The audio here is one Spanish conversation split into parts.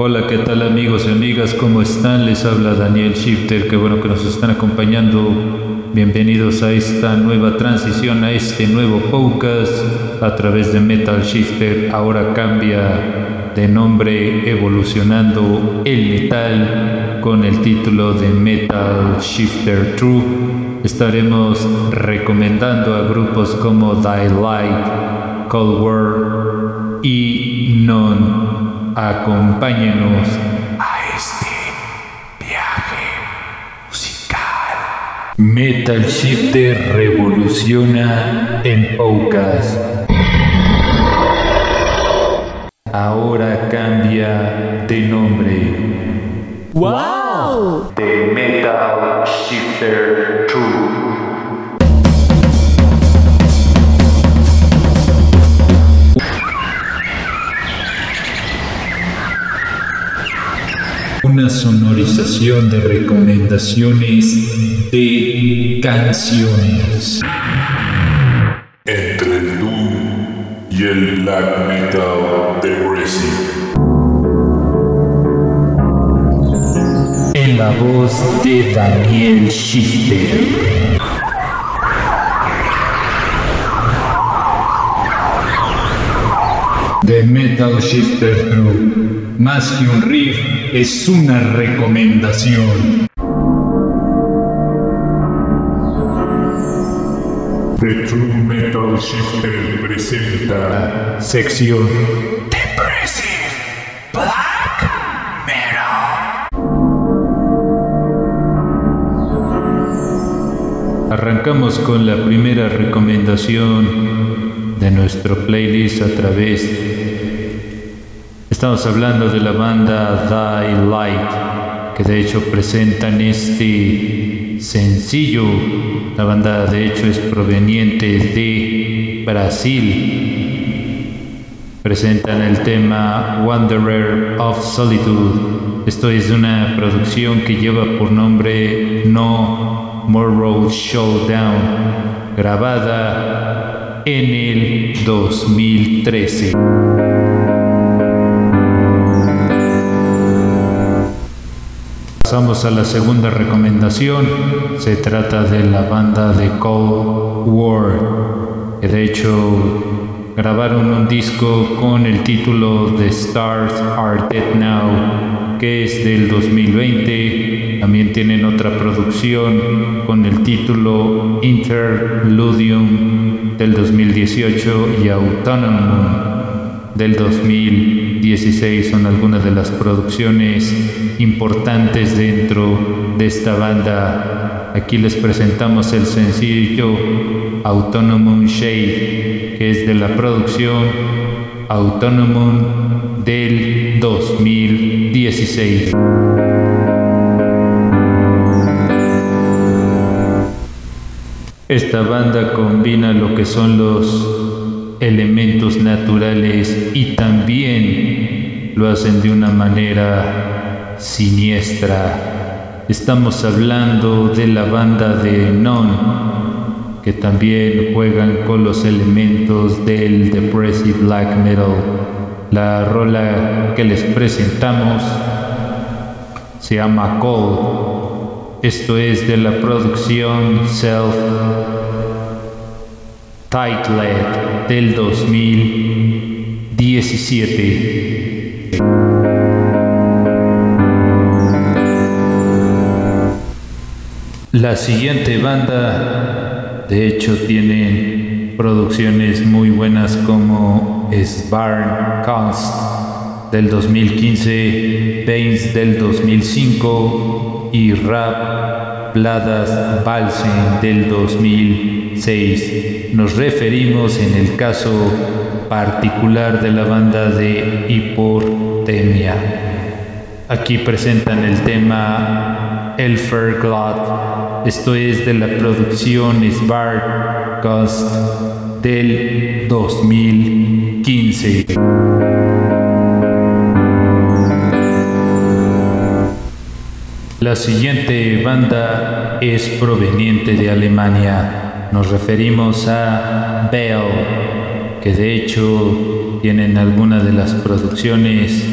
Hola, ¿qué tal amigos y amigas? ¿Cómo están? Les habla Daniel Shifter, qué bueno que nos están acompañando. Bienvenidos a esta nueva transición, a este nuevo podcast a través de Metal Shifter. Ahora cambia de nombre evolucionando el metal con el título de Metal Shifter True. Estaremos recomendando a grupos como Die Light, Cold War y Non Acompáñenos a este viaje musical. Metal Shifter revoluciona en Poucas. Ahora cambia de nombre. ¡Wow! De Metal Shifter una sonorización de recomendaciones de canciones. Entre el Doom y el Black Metal Depressive. En la voz de Daniel Schifter. The Metal Shifter True. Más que un riff, es una recomendación. The True Metal Shifter presenta sección Depressive Black Metal. Arrancamos con la primera recomendación de nuestro playlist a través. Estamos hablando de la banda Die Light, que de hecho presentan este sencillo. La banda de hecho es proveniente de Brasil. Presentan el tema Wanderer of Solitude. Esto es una producción que lleva por nombre No More Showdown, grabada en el 2013. Pasamos a la segunda recomendación. Se trata de la banda de Cold War, de hecho grabaron un disco con el título The Stars Are Dead Now, que es del 2020. También tienen otra producción con el título Interludium del 2018 y Autonomous del 2016 son algunas de las producciones importantes dentro de esta banda. Aquí les presentamos el sencillo Autonomous Shade, que es de la producción Autonomous del 2016. Esta banda combina lo que son los elementos naturales y también lo hacen de una manera siniestra. Estamos hablando de la banda de Non, que también juegan con los elementos del depressive black metal. La rola que les presentamos se llama Cold esto es de la producción Self Titled del 2017. La siguiente banda, de hecho, tiene producciones muy buenas como Sbarn Cast del 2015, Pains del 2005, y Rap Bladas Balsen del 2006. Nos referimos en el caso particular de la banda de Hiportemia. Aquí presentan el tema El Glad. Esto es de la producción Sbar Ghost del 2015. La siguiente banda es proveniente de Alemania. Nos referimos a Bell, que de hecho tienen algunas de las producciones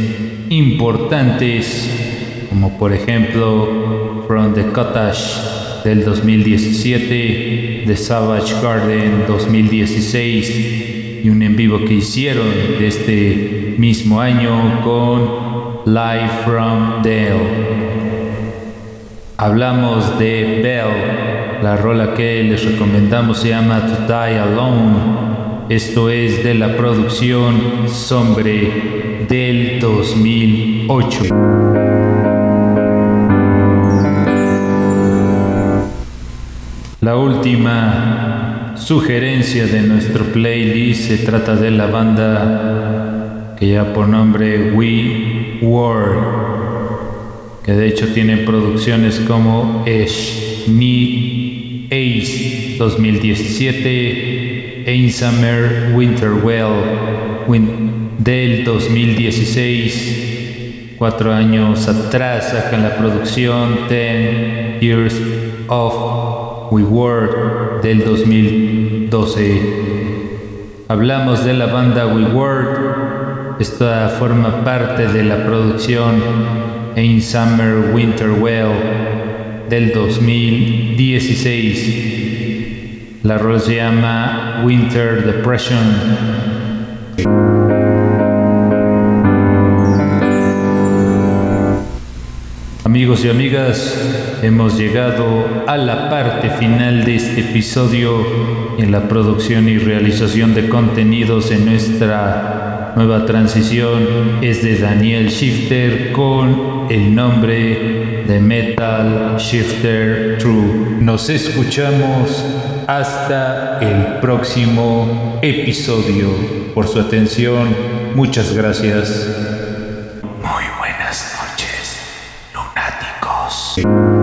importantes, como por ejemplo From the Cottage del 2017, The Savage Garden 2016 y un en vivo que hicieron de este mismo año con Live from Dale. Hablamos de Bell, la rola que les recomendamos se llama To Die Alone. Esto es de la producción Sombre del 2008. La última sugerencia de nuestro playlist se trata de la banda que lleva por nombre We Were que de hecho tiene producciones como Esh Ni Ace 2017, Ain Summer Winterwell del 2016, cuatro años atrás en la producción Ten Years of We Were del 2012. Hablamos de la banda We Were, esta forma parte de la producción in Summer Winter Well del 2016. La rola llama Winter Depression. Amigos y amigas, hemos llegado a la parte final de este episodio en la producción y realización de contenidos en nuestra nueva transición es de Daniel Shifter con el nombre de Metal Shifter True. Nos escuchamos hasta el próximo episodio. Por su atención, muchas gracias. Muy buenas noches, lunáticos.